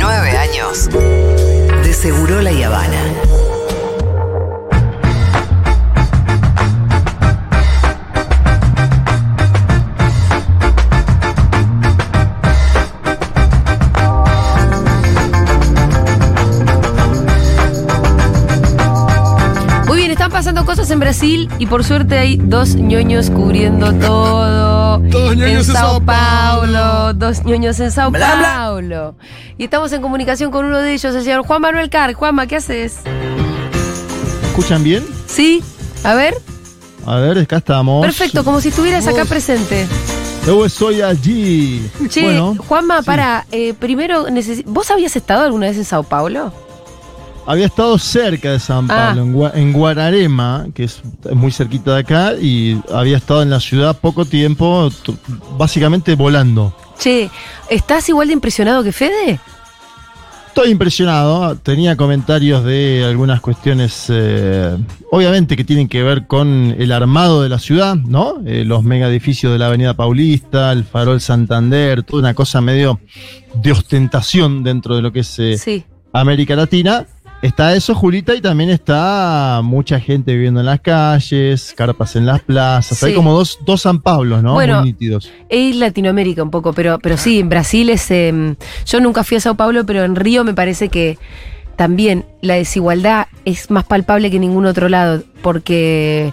Nueve años de Seguro La Habana. Muy bien, están pasando cosas en Brasil y por suerte hay dos ñoños cubriendo todo. Dos ñoños en Sao Paulo. Dos ñoños en Sao Bla, bla. Paulo. Y estamos en comunicación con uno de ellos, el señor Juan Manuel Car. Juanma, ¿qué haces? ¿Escuchan bien? Sí, a ver. A ver, acá estamos. Perfecto, como si estuvieras acá presente. Yo soy allí. Che, bueno, Juanma, sí. para, eh, primero, ¿vos habías estado alguna vez en Sao Paulo? Había estado cerca de San Ah. Pablo, en, Gua- en Guararema, que es muy cerquita de acá, y había estado en la ciudad poco tiempo, básicamente volando. Che, ¿estás igual de impresionado que Fede? Estoy impresionado, tenía comentarios de algunas cuestiones, eh, obviamente que tienen que ver con el armado de la ciudad, ¿no? Eh, los mega edificios de la Avenida Paulista, el Farol Santander, toda una cosa medio de ostentación dentro de lo que es eh, Sí. América Latina. Está eso, Julita, y también está mucha gente viviendo en las calles, carpas en las plazas. Hay como dos, dos San Pablos, ¿no? Bueno, Muy nítidos. Es Latinoamérica un poco, pero, pero sí, en Brasil es... em, yo nunca fui a Sao Paulo, pero en Río me parece que también la desigualdad es más palpable que en ningún otro lado, porque,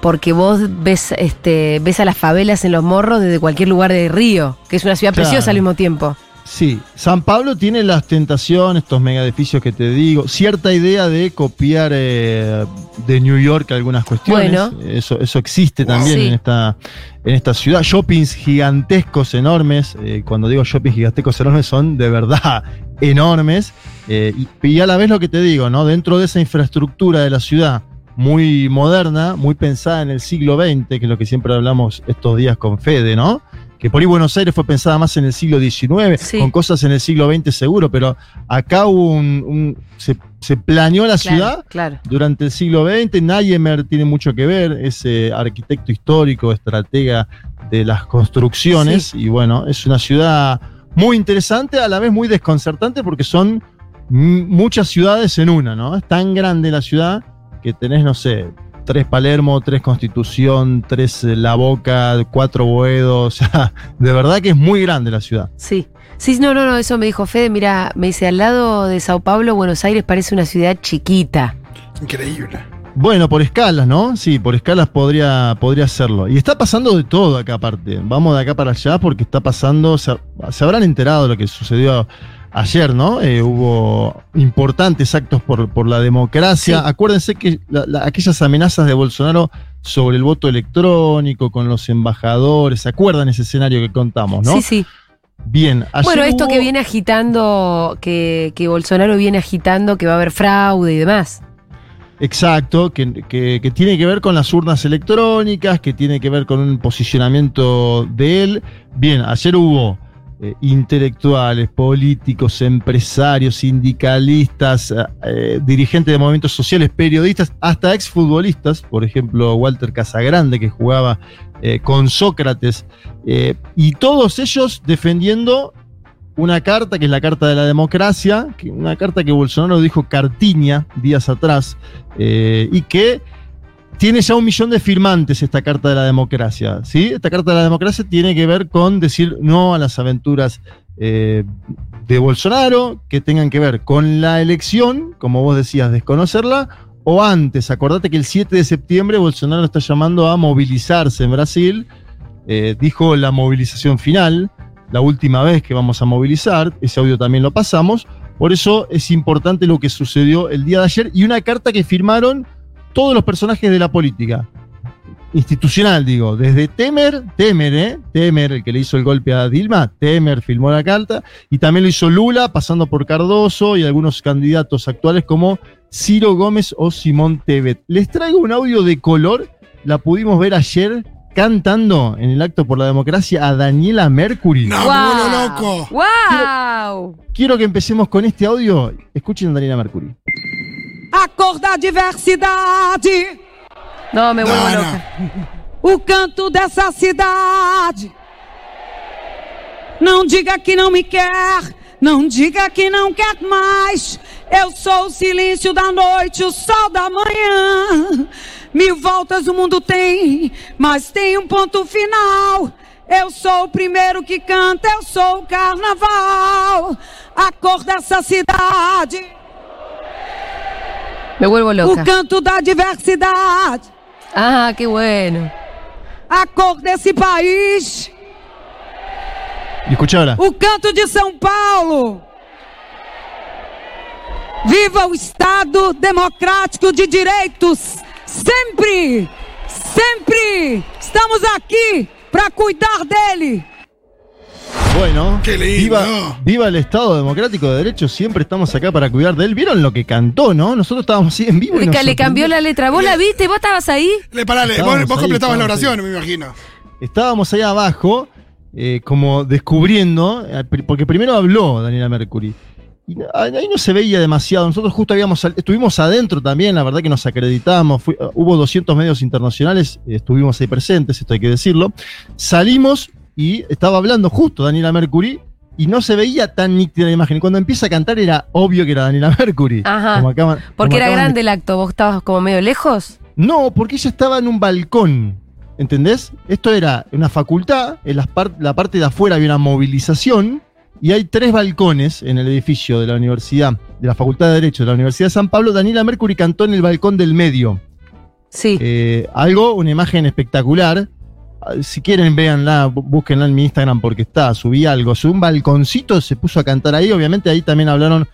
porque vos ves, este, ves a las favelas en los morros desde cualquier lugar de Río, que es una ciudad Claro. preciosa al mismo tiempo. Sí, San Pablo tiene las tentaciones, estos mega edificios que te digo, cierta idea de copiar eh, de New York algunas cuestiones. Bueno. Eso, eso existe también Sí. en, esta, en esta ciudad. Shoppings gigantescos, enormes. eh, cuando digo shoppings gigantescos enormes, son de verdad enormes. eh, y, y a la vez lo que te digo, ¿no? Dentro de esa infraestructura de la ciudad muy moderna, muy pensada en el siglo XX, que es lo que siempre hablamos estos días con Fede, ¿no? Que por ahí Buenos Aires fue pensada más en el siglo XIX, Sí. con cosas en el siglo XX seguro, pero acá hubo un, un- se, se planeó la Claro, ciudad claro. durante el siglo XX. Nayemer tiene mucho que ver, es eh, arquitecto histórico, estratega de las construcciones, y bueno, es una ciudad muy interesante, a la vez muy desconcertante, porque son muchas ciudades en una, ¿no? Es tan grande la ciudad que tenés, no sé, tres Palermo, tres Constitución, tres eh, La Boca, cuatro Boedo, o sea, de verdad que es muy grande la ciudad. Sí. Sí, no, no, no, eso me dijo Fede. Mira, me dice, al lado de Sao Paulo, Buenos Aires parece una ciudad chiquita. Increíble. Bueno, por escalas, ¿no? Sí, por escalas podría, podría serlo. Y está pasando de todo acá aparte. Vamos de acá para allá porque está pasando, se, se habrán enterado de lo que sucedió ayer, ¿no? Eh, hubo importantes actos por, por la democracia. Sí. Acuérdense que la- la- aquellas amenazas de Bolsonaro sobre el voto electrónico con los embajadores, ¿se acuerdan ese escenario que contamos, no? Sí, sí. Bien, ayer Bueno, esto hubo- que viene agitando, que, que Bolsonaro viene agitando, que va a haber fraude y demás. Exacto, que, que- que tiene que ver con las urnas electrónicas, que tiene que ver con un posicionamiento de él. Bien, ayer hubo eh, intelectuales, políticos, empresarios, sindicalistas, eh, eh, dirigentes de movimientos sociales, periodistas, hasta exfutbolistas, por ejemplo, Walter Casagrande, que jugaba con Sócrates, y todos ellos defendiendo una carta que es la Carta de la Democracia, una carta que Bolsonaro dijo cartiña días atrás, y que tiene ya un millón de firmantes esta Carta de la Democracia. ¿sí? Esta Carta de la Democracia tiene que ver con decir no a las aventuras eh, de Bolsonaro, que tengan que ver con la elección, como vos decías, desconocerla, o antes. Acordate que el 7 de septiembre Bolsonaro está llamando a movilizarse en Brasil, eh, dijo la movilización final la última vez que vamos a movilizar, ese audio también lo pasamos, por eso es importante lo que sucedió el día de ayer y una carta que firmaron todos los personajes de la política, institucional digo, desde Temer, Temer, ¿eh? Temer, el que le hizo el golpe a Dilma, Temer firmó la carta, y también lo hizo Lula, pasando por Cardoso y algunos candidatos actuales como Ciro Gómez o Simón Tebet. Les traigo un audio de color, la pudimos ver ayer cantando en el acto por la democracia a Daniela Mercury. No, vuelvo loco. ¡Wow! Quiero que empecemos con este audio. Escuchen a Daniela Mercury. A cor da diversidade, No, me vuelvo No, loca. o canto dessa cidade. Não diga que não me quer, não diga que não quer mais. Eu sou o silêncio da noite, o sol da manhã. Mil voltas o mundo tem, mas tem um ponto final. Eu sou o primeiro que canta, eu sou o carnaval. A cor dessa cidade, Me vuelvo o loca. canto da diversidade. Ah, qué bueno. A cor desse país, Y escuchala. o canto de São Paulo. Viva o Estado democrático de direitos! Sempre, sempre estamos aqui para cuidar dele. Bueno, Qué lindo. viva, viva el Estado Democrático de Derecho, siempre estamos acá para cuidar de él. ¿Vieron lo que cantó, no? Nosotros estábamos así en vivo. y Le, nos le cambió la letra. ¿Vos la viste? ¿Vos estabas ahí? Le parale, vos, Estábamos vos ahí, completabas la oración, me imagino. Estábamos ahí abajo, eh, como descubriendo, eh, porque primero habló Daniela Mercury. Y ahí no se veía demasiado. Nosotros justo habíamos estuvimos adentro también, la verdad que nos acreditamos. fui- hubo 200 medios internacionales, estuvimos ahí presentes, esto hay que decirlo. Salimos y estaba hablando justo Daniela Mercury y no se veía tan nítida la imagen. Y cuando empieza a cantar era obvio que era Daniela Mercury. Ajá. Como acaban- Porque como era de grande el acto. ¿Vos estabas como medio lejos? no, porque ella estaba en un balcón. ¿Entendés? Esto era una facultad, en las par- la parte de afuera había una movilización y hay tres balcones en el edificio de la Universidad, de la Facultad de Derecho de la Universidad de San Pablo. Daniela Mercury cantó en el balcón del medio. Sí. Eh, algo, una imagen espectacular. Ah, Si quieren, véanla, bú- búsquenla en mi Instagram porque está, subí algo. Subí un balconcito, se puso a cantar ahí. Obviamente ahí también hablaron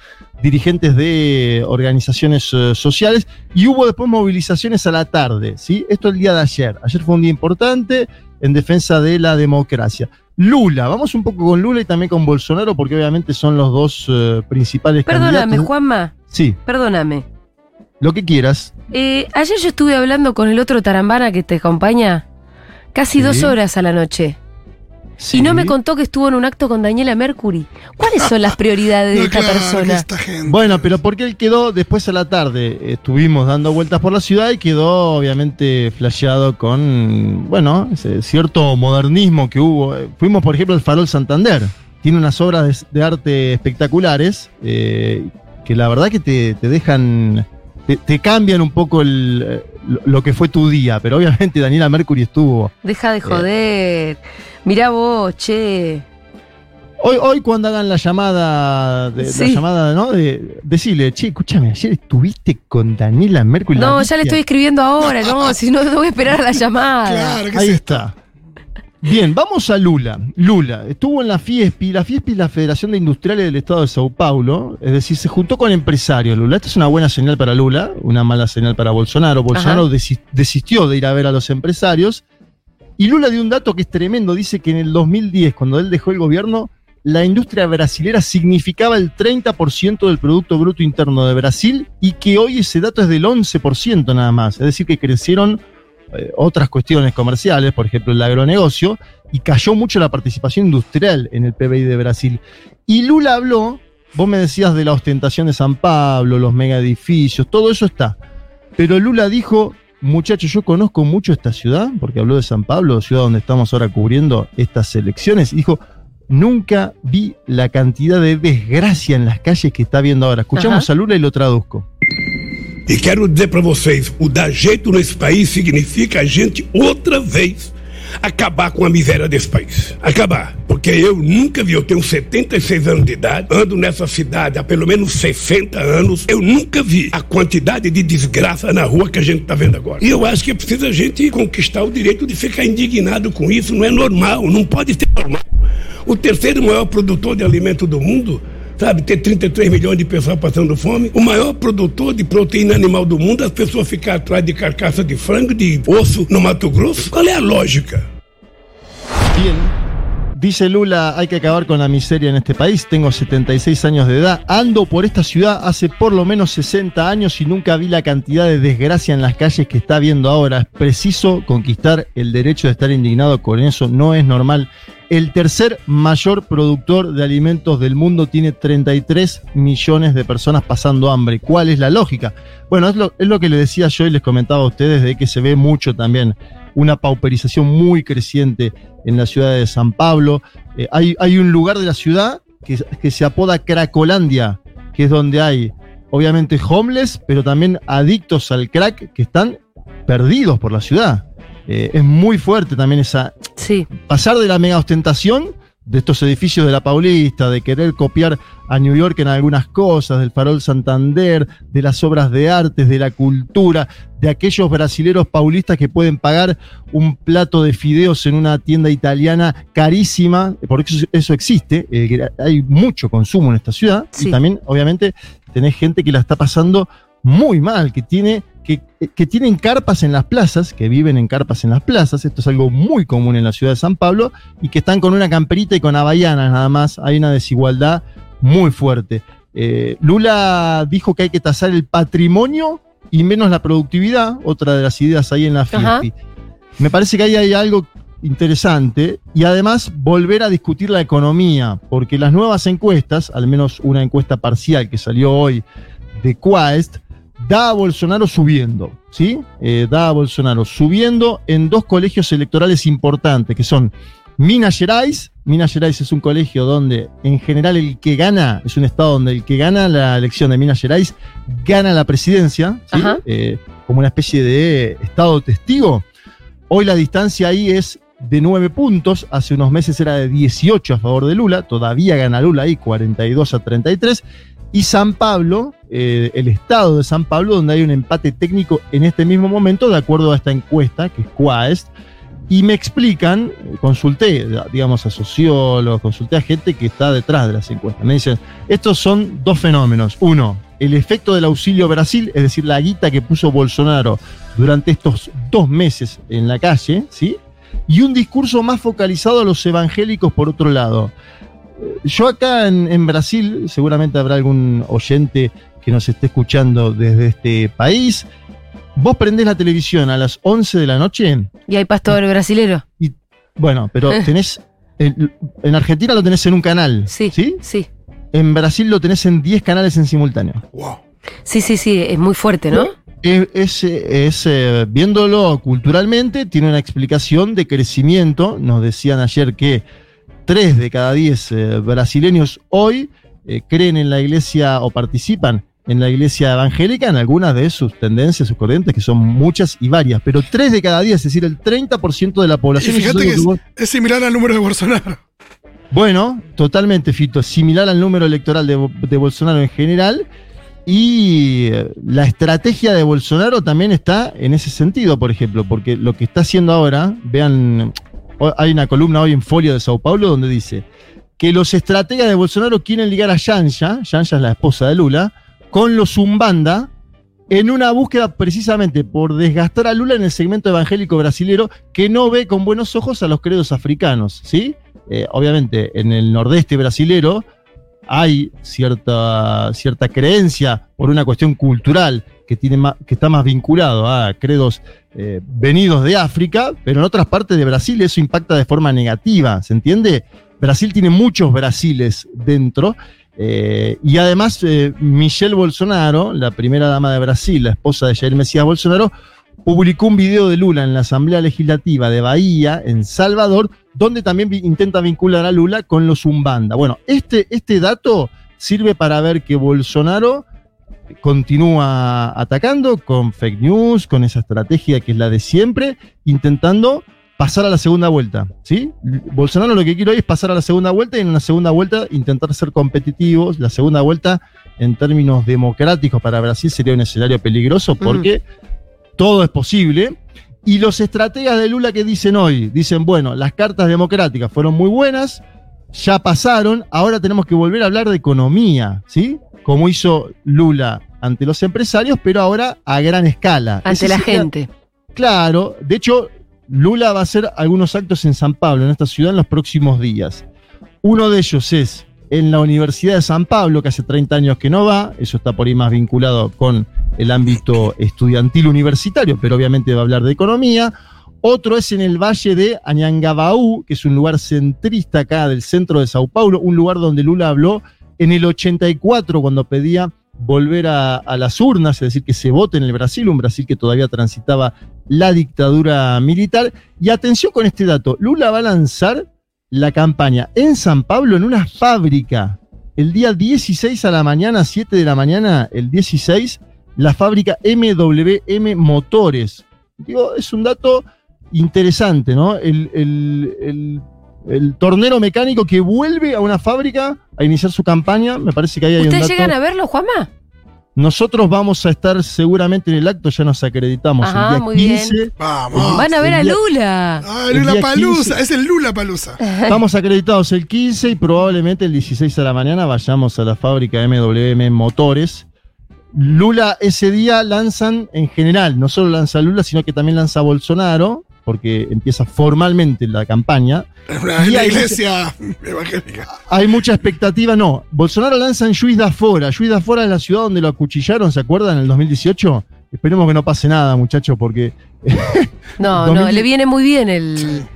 dirigentes de organizaciones eh, sociales y hubo después movilizaciones a la tarde, ¿sí? Esto el día de ayer. Ayer fue un día importante en defensa de la democracia. Lula, vamos un poco con Lula y también con Bolsonaro porque obviamente son los dos eh, principales Perdóname, candidatos. Juanma. Sí, Perdóname. lo que quieras. Eh, ayer yo estuve hablando con el otro tarambana que te acompaña casi Sí. dos horas a la noche. Sí. Y no me contó que estuvo en un acto con Daniela Mercury. ¿Cuáles son las prioridades de No, esta claro, persona? esta gente. Bueno, pero porque él quedó después a la tarde, estuvimos dando vueltas por la ciudad y quedó obviamente flasheado con, bueno, ese cierto modernismo que hubo. Fuimos, por ejemplo, al Farol Santander. Tiene unas obras de, de arte espectaculares eh, que la verdad que te, te dejan, te, te cambian un poco el, lo, lo que fue tu día. Pero obviamente Daniela Mercury estuvo. Deja de joder. Mirá vos, che. Hoy, hoy cuando hagan la llamada, de, Sí. la llamada, ¿no? De, decirle, che, escúchame, ayer estuviste con Daniela Mercury. No, ya le estoy escribiendo ahora, no, si no, no voy a esperar a la llamada. Claro, ¿qué Ahí es está. Bien, vamos a Lula. Lula estuvo en la FIESPI. La FIESPI es la Federación de Industriales del Estado de Sao Paulo. Es decir, se juntó con empresarios. Lula, esta es una buena señal para Lula, una mala señal para Bolsonaro. Bolsonaro desi- desistió de ir a ver a los empresarios. Y Lula dio un dato que es tremendo. Dice que en el 2010, cuando él dejó el gobierno, la industria brasilera significaba el 30% del Producto Bruto Interno de Brasil y que hoy ese dato es del 11% nada más. Es decir, que crecieron eh, otras cuestiones comerciales, por ejemplo el agronegocio, y cayó mucho la participación industrial en el PBI de Brasil. Y Lula habló, vos me decías de la ostentación de San Pablo, los mega edificios, todo eso está. Pero Lula dijo, muchachos, yo conozco mucho esta ciudad, porque habló de San Pablo, ciudad donde estamos ahora cubriendo estas elecciones, y dijo, nunca vi la cantidad de desgracia en las calles que está viendo ahora. Escuchamos Ajá. a Lula y lo traduzco. E quero dizer para vocês, o dar jeito nesse país significa a gente outra vez acabar com a miséria desse país. Acabar. Porque eu nunca vi, eu tenho 76 anos de idade, ando nessa cidade há pelo menos 60 anos, eu nunca vi a quantidade de desgraça na rua que a gente está vendo agora. E eu acho que precisa a gente conquistar o direito de ficar indignado com isso, não é normal, não pode ser normal. O terceiro maior produtor de alimento do mundo sabe, ter 33 milhões de pessoas passando fome. O maior produtor de proteína animal do mundo, as pessoas ficar atrás de carcaça de frango, de osso no Mato Grosso. Qual é a lógica? Dice Lula, hay que acabar con la miseria en este país. Tengo 76 años de edad. Ando por esta ciudad hace por lo menos 60 años y nunca vi la cantidad de desgracia en las calles que está viendo ahora. Es preciso conquistar el derecho de estar indignado con eso. No es normal. El tercer mayor productor de alimentos del mundo tiene 33 millones de personas pasando hambre. ¿Cuál es la lógica? Bueno, es lo, es lo que les decía yo y les comentaba a ustedes de que se ve mucho también una pauperización muy creciente en la ciudad de San Pablo. Eh, hay, hay un lugar de la ciudad que, que se apoda Cracolandia, que es donde hay, obviamente, homeless, pero también adictos al crack que están perdidos por la ciudad. Eh, es muy fuerte también esa. Sí. Pasar de la mega ostentación de estos edificios de la Paulista, de querer copiar a New York en algunas cosas, del farol Santander, de las obras de artes, de la cultura, de aquellos brasileros paulistas que pueden pagar un plato de fideos en una tienda italiana carísima, porque eso, eso existe, eh, hay mucho consumo en esta ciudad, Sí. y también obviamente tenés gente que la está pasando muy mal, que tiene que, que tienen carpas en las plazas, que viven en carpas en las plazas, esto es algo muy común en la ciudad de San Pablo, y que están con una camperita y con havaianas nada más, hay una desigualdad muy fuerte. Eh, Lula dijo que hay que tasar el patrimonio y menos la productividad, otra de las ideas ahí en la. FIEPI. Me parece que ahí hay algo interesante y además volver a discutir la economía, porque las nuevas encuestas, al menos una encuesta parcial que salió hoy de Quaest, da a Bolsonaro subiendo, ¿sí? Eh, da a Bolsonaro subiendo en dos colegios electorales importantes, que son Minas Gerais. Minas Gerais es un colegio donde en general el que gana, es un estado donde el que gana la elección de Minas Gerais gana la presidencia. Eh, como una especie de estado testigo. Hoy la distancia ahí es de 9 puntos, hace unos meses era de 18 a favor de Lula, todavía gana Lula ahí 42 a 33. Y San Pablo, eh, el estado de San Pablo, donde hay un empate técnico en este mismo momento, de acuerdo a esta encuesta, que es Quaest, y me explican, consulté, digamos, a sociólogos, consulté a gente que está detrás de las encuestas. Me dicen, estos son dos fenómenos. Uno, el efecto del auxilio Brasil, es decir, la guita que puso Bolsonaro durante estos dos meses en la calle, ¿sí? Y un discurso más focalizado a los evangélicos por otro lado. Yo acá en, en Brasil, seguramente habrá algún oyente que nos esté escuchando desde este país. Vos prendés la televisión a las 11 de la noche Y hay pastor brasilero. bueno, pero tenés. En, en Argentina lo tenés en un canal. Sí. ¿Sí? Sí. En Brasil lo tenés en 10 canales en simultáneo. Wow. Sí, sí, sí. Es muy fuerte, ¿no? Es, es, es, eh, viéndolo culturalmente, tiene una explicación de crecimiento. Nos decían ayer que 3 de cada 10 eh, brasileños hoy eh, creen en la iglesia o participan en la iglesia evangélica en algunas de sus tendencias, sus corrientes, que son muchas y varias. Pero 3 de cada 10, es decir, el 30% de la población. fíjate que es, vos- es similar al número de Bolsonaro. Bueno, totalmente, Fito. Similar al número electoral de, de Bolsonaro en general. Y eh, la estrategia de Bolsonaro también está en ese sentido, por ejemplo, porque lo que está haciendo ahora, vean, hay una columna hoy en Folio de Sao Paulo donde dice que los estrategas de Bolsonaro quieren ligar a Yanja, Yanja es la esposa de Lula, con los Zumbanda en una búsqueda precisamente por desgastar a Lula en el segmento evangélico brasilero que no ve con buenos ojos a los credos africanos, ¿sí? Eh, obviamente en el nordeste brasilero hay cierta, cierta creencia por una cuestión cultural que, tiene que está más vinculado a credos eh, venidos de África, pero en otras partes de Brasil eso impacta de forma negativa, ¿se entiende? Brasil tiene muchos Brasiles dentro eh, y además eh, Michelle Bolsonaro, la primera dama de Brasil, la esposa de Jair Mesías Bolsonaro, publicó un video de Lula en la Asamblea Legislativa de Bahía, en Salvador, donde también intenta vincular a Lula con los Umbanda. Bueno, este, este dato sirve para ver que Bolsonaro continúa atacando con fake news, con esa estrategia que es la de siempre, intentando pasar a la segunda vuelta. ¿sí? Bolsonaro lo que quiere hoy es pasar a la segunda vuelta y en una segunda vuelta intentar ser competitivos. La segunda vuelta, en términos democráticos para Brasil, sería un escenario peligroso porque todo es posible. Y los estrategas de Lula que dicen hoy, dicen, bueno, las cartas democráticas fueron muy buenas, ya pasaron, ahora tenemos que volver a hablar de economía, ¿sí? Como hizo Lula ante los empresarios, pero ahora a gran escala. Ante Ese la sería- gente. Claro, de hecho, Lula va a hacer algunos actos en San Pablo, en esta ciudad, en los próximos días. Uno de ellos es en la Universidad de San Pablo, que hace 30 años que no va, eso está por ahí más vinculado con el ámbito estudiantil universitario, pero obviamente va a hablar de economía. Otro es en el valle de Añangabaú, que es un lugar centrista acá del centro de Sao Paulo, un lugar donde Lula habló en el 84 cuando pedía volver a, las urnas, es decir, que se vote en el Brasil, un Brasil que todavía transitaba la dictadura militar. Y atención con este dato, Lula va a lanzar la campaña en San Pablo en una fábrica. El día 16 a la mañana, 7 de la mañana, el 16, la fábrica MWM Motores. Digo, es un dato interesante, ¿no? El- el- el tornero mecánico que vuelve a una fábrica a iniciar su campaña, me parece que ahí hay un ¿Ustedes dato. llegan a verlo, Juanma? Nosotros vamos a estar seguramente en el acto, ya nos acreditamos Ajá, el día muy bien. 15. Vamos. Van a ver a Lula. Ah, Lula Palusa. 15. Es el Lula Palusa. Estamos acreditados el 15 y probablemente el 16 a la mañana vayamos a la fábrica MWM Motores. Lula ese día lanzan en general, no solo lanza Lula, sino que también lanza Bolsonaro, porque empieza formalmente la campaña. Es una, Y la hay iglesia evangélica. Hay mucha expectativa, no. Bolsonaro lanza en Juiz de Fora. Juiz de Fora es la ciudad donde lo acuchillaron, ¿se acuerdan? En el 2018. Esperemos que no pase nada, muchachos, porque No, 2000 no, le viene muy bien el.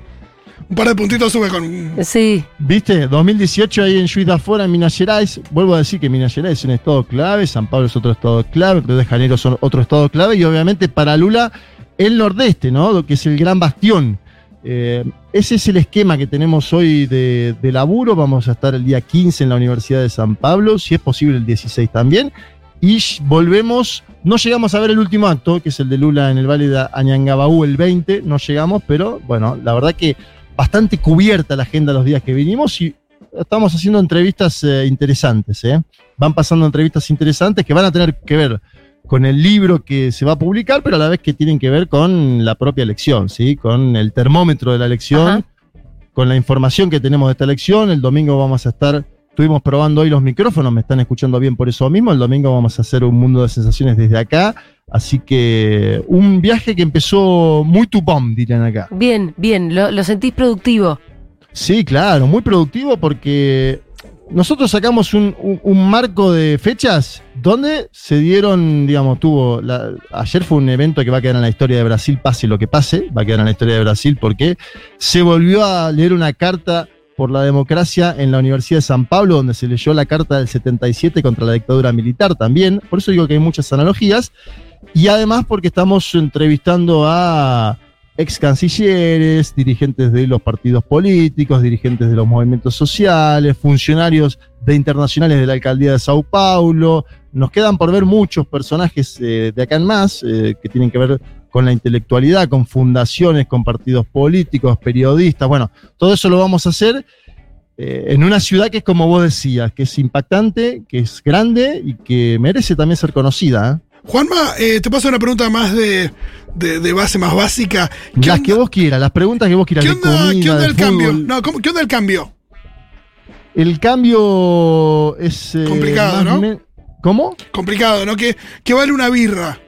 Un par de puntitos sube con. Sí. ¿Viste? 2018 ahí en Juiz de Fora, en Minas Gerais. Vuelvo a decir que Minas Gerais es un estado clave, San Pablo es otro estado clave, Río de Janeiro son otro estado clave y obviamente para Lula el nordeste, ¿no? Que es el gran bastión. Eh, ese es el esquema que tenemos hoy de, laburo. Vamos a estar el día 15 en la Universidad de San Pablo, si es posible el 16 también. Y volvemos, no llegamos a ver el último acto, que es el de Lula en el Valle de Añangabaú el 20, no llegamos, pero bueno, la verdad que bastante cubierta la agenda los días que vinimos y estamos haciendo entrevistas eh, interesantes. ¿eh? Van pasando entrevistas interesantes que van a tener que ver con el libro que se va a publicar, pero a la vez que tienen que ver con la propia elección, ¿sí? con el termómetro de la elección, Ajá. con la información que tenemos de esta elección. El domingo vamos a estar, estuvimos probando hoy los micrófonos, me están escuchando bien por eso mismo. El domingo vamos a hacer un mundo de sensaciones desde acá. Así que un viaje que empezó muy tupón, dirían acá. Bien, bien. Lo, lo sentís productivo. Sí, claro, muy productivo porque nosotros sacamos un, marco de fechas donde se dieron, digamos, tuvo, ayer fue un evento que va a quedar en la historia de Brasil, pase lo que pase, va a quedar en la historia de Brasil porque se volvió a leer una carta por la democracia en la Universidad de San Pablo, donde se leyó la carta del 77 contra la dictadura militar también, por eso digo que hay muchas analogías, y además porque estamos entrevistando a ex cancilleres, dirigentes de los partidos políticos, dirigentes de los movimientos sociales, funcionarios de internacionales de la alcaldía de Sao Paulo. Nos quedan por ver muchos personajes eh, de acá en más eh, que tienen que ver con la intelectualidad, con fundaciones, con partidos políticos, periodistas. Bueno, todo eso lo vamos a hacer eh, en una ciudad que es como vos decías, que es impactante, que es grande y que merece también ser conocida. Juanma, eh, te paso una pregunta más de, de- de base, más básica. ¿Qué Las onda- que vos quieras, las preguntas que vos quieras ¿Qué de onda, comida, ¿qué onda el cambio? No, ¿cómo- ¿qué onda el cambio? El cambio es. eh, Complicado, ¿no? ¿Cómo? Complicado, ¿no? ¿Qué, qué vale una birra?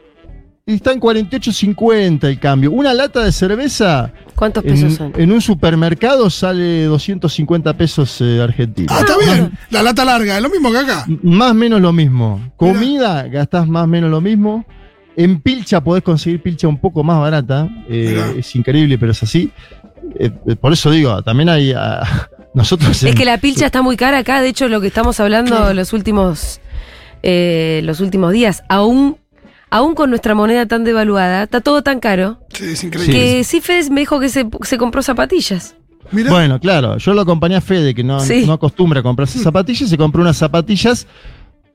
Y está en 48.50 el cambio. Una lata de cerveza ¿Cuántos pesos en, son? en un supermercado sale 250 pesos eh, argentinos. Ah, está bien. La lata larga, es lo mismo que acá. M- Más o menos lo mismo. Comida, gastás más o menos lo mismo. En pilcha podés conseguir pilcha un poco más barata. Eh, Mirá. es increíble, pero es así. Eh, por eso digo, también hay. ah, nosotros. Es en- que la pilcha está muy cara acá, de hecho lo que estamos hablando los últimos eh, los últimos días, aún aún con nuestra moneda tan devaluada, está todo tan caro Sí, es increíble. que sí Fede me dijo que se, se compró zapatillas. Mira, Bueno, claro, yo lo acompañé a Fede, que no, Sí. no acostumbra a comprarse zapatillas, y se compró unas zapatillas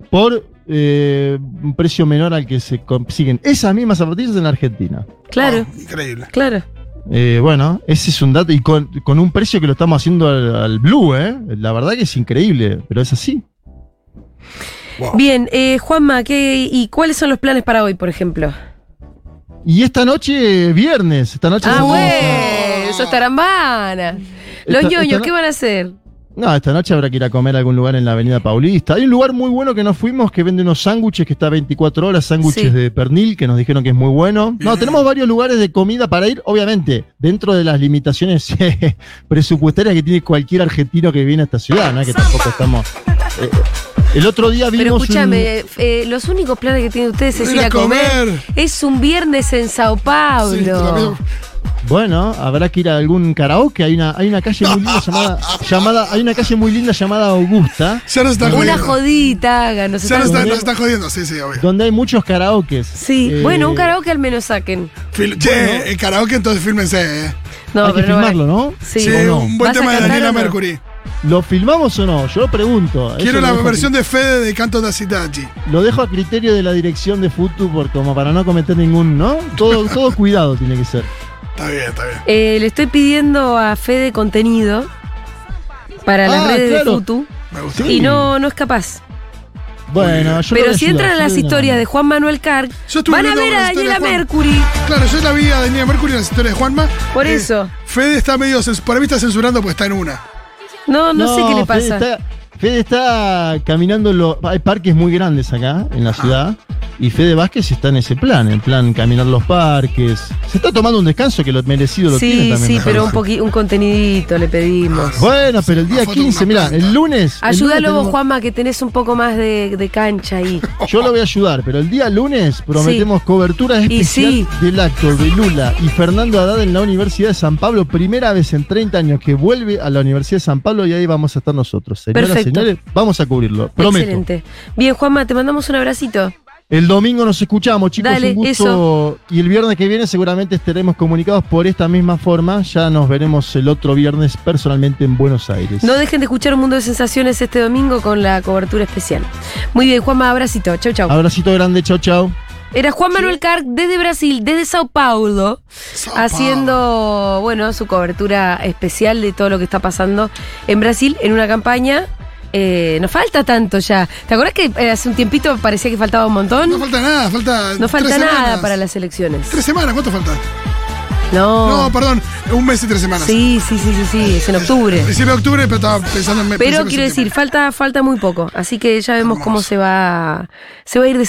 por eh, un precio menor al que se consiguen esas mismas zapatillas en Argentina. Claro, oh, increíble. claro. Eh, bueno, ese es un dato, y con, con un precio que lo estamos haciendo al, al Blue, ¿eh? La verdad que es increíble, pero es así. Wow. Bien, eh, Juanma, ¿qué, ¿y cuáles son los planes para hoy, por ejemplo? Y esta noche, viernes, esta noche... Ah, eso es tarambana. Los Esta- ñoños, esta ¿qué van a hacer? No, esta noche habrá que ir a comer a algún lugar en la Avenida Paulista. Hay un lugar muy bueno que nos fuimos que vende unos sándwiches que está 24 horas, sándwiches Sí. de pernil que nos dijeron que es muy bueno. No, tenemos varios lugares de comida para ir, obviamente, dentro de las limitaciones presupuestarias que tiene cualquier argentino que viene a esta ciudad, ¿no? Que tampoco estamos. eh, el otro día vimos. Pero un- escúchame, eh, los únicos planes que tienen ustedes es Ir a comer. comer. Es un viernes en Sao Paulo. Bueno, habrá que ir a algún karaoke. Hay una, hay una calle muy linda llamada, llamada, hay una calle muy linda llamada Augusta, Ya nos está Una jodiendo. jodita, haga, nos Ya nos está, nos está jodiendo, sí, sí, obvio. donde hay muchos karaokes. Sí, Eh, bueno, un karaoke al menos saquen. Fil- che, el karaoke entonces fílmense, eh. No, Hay que pero no filmarlo, ¿no? Sí. Sí, un buen ¿Vas a tema de Daniela? Mercury. ¿Lo filmamos o no? Yo pregunto. Eso Quiero lo la versión de Fede de Canto da Citachi. Lo dejo a criterio de la dirección de Futu por, como para no cometer ningún, ¿no? Todo, todo cuidado tiene que ser. Está bien, está bien. Eh, le estoy pidiendo a Fede contenido para las Ah, redes claro. de Futu Me gusta. Sí. y no, no es capaz. Bueno, yo lo Pero si ayudar, entran las historias de. Juan Manuel Carg, van a ver a Daniela de. Mercury. Claro, yo la vi a Daniela Mercury en las historias de Juanma. Por Eh, eso. Fede está medio. Por mí está censurando porque está en una. No, no, sé qué le Fede pasa. está, Fede está caminando, lo- hay parques muy grandes acá en la ciudad y Fede Vázquez está en ese plan, en plan caminar los parques. Se está tomando un descanso que lo merecido lo tiene Sí, también. sí, me pero un, un contenidito le pedimos. Bueno, pero el día Una foto con 15, una mira, el lunes. el Ayúdalo lunes tenemos- Juanma, que tenés un poco más de, de cancha ahí. Yo lo voy a ayudar, pero el día lunes prometemos cobertura Y especial sí. del acto de Lula y Fernando Haddad en la Universidad de San Pablo. Primera vez en 30 años que vuelve a la Universidad de San Pablo y ahí vamos a estar nosotros. Señoras, Perfecto. señores, vamos a cubrirlo. Prometo. Excelente. Bien, Juanma, te mandamos un abracito. El domingo nos escuchamos, chicos. Dale, un gusto. eso. Y el viernes que viene seguramente estaremos comunicados por esta misma forma. Ya nos veremos el otro viernes personalmente en Buenos Aires. No dejen de escuchar un mundo de sensaciones este domingo con la cobertura especial. Muy bien, Juanma, abracito. Chau, chau. Abracito grande, chau, chau. Era Juan Manuel Carg desde Brasil, desde Sao Paulo, Sao haciendo, bueno, su cobertura especial de todo lo que está pasando en Brasil en una campaña. Eh, no falta tanto ya. ¿Te acuerdas que eh, hace un tiempito parecía que faltaba un montón? No falta nada, falta. No falta nada semanas. para las elecciones. Tres semanas, ¿cuánto falta? No. No, perdón, un mes y tres semanas. sí, sí, sí, sí, sí, es en octubre. Principio de octubre, pero estaba pensando en Pero quiero decir, falta, falta muy poco. Así que ya vemos cómo se va, se va a ir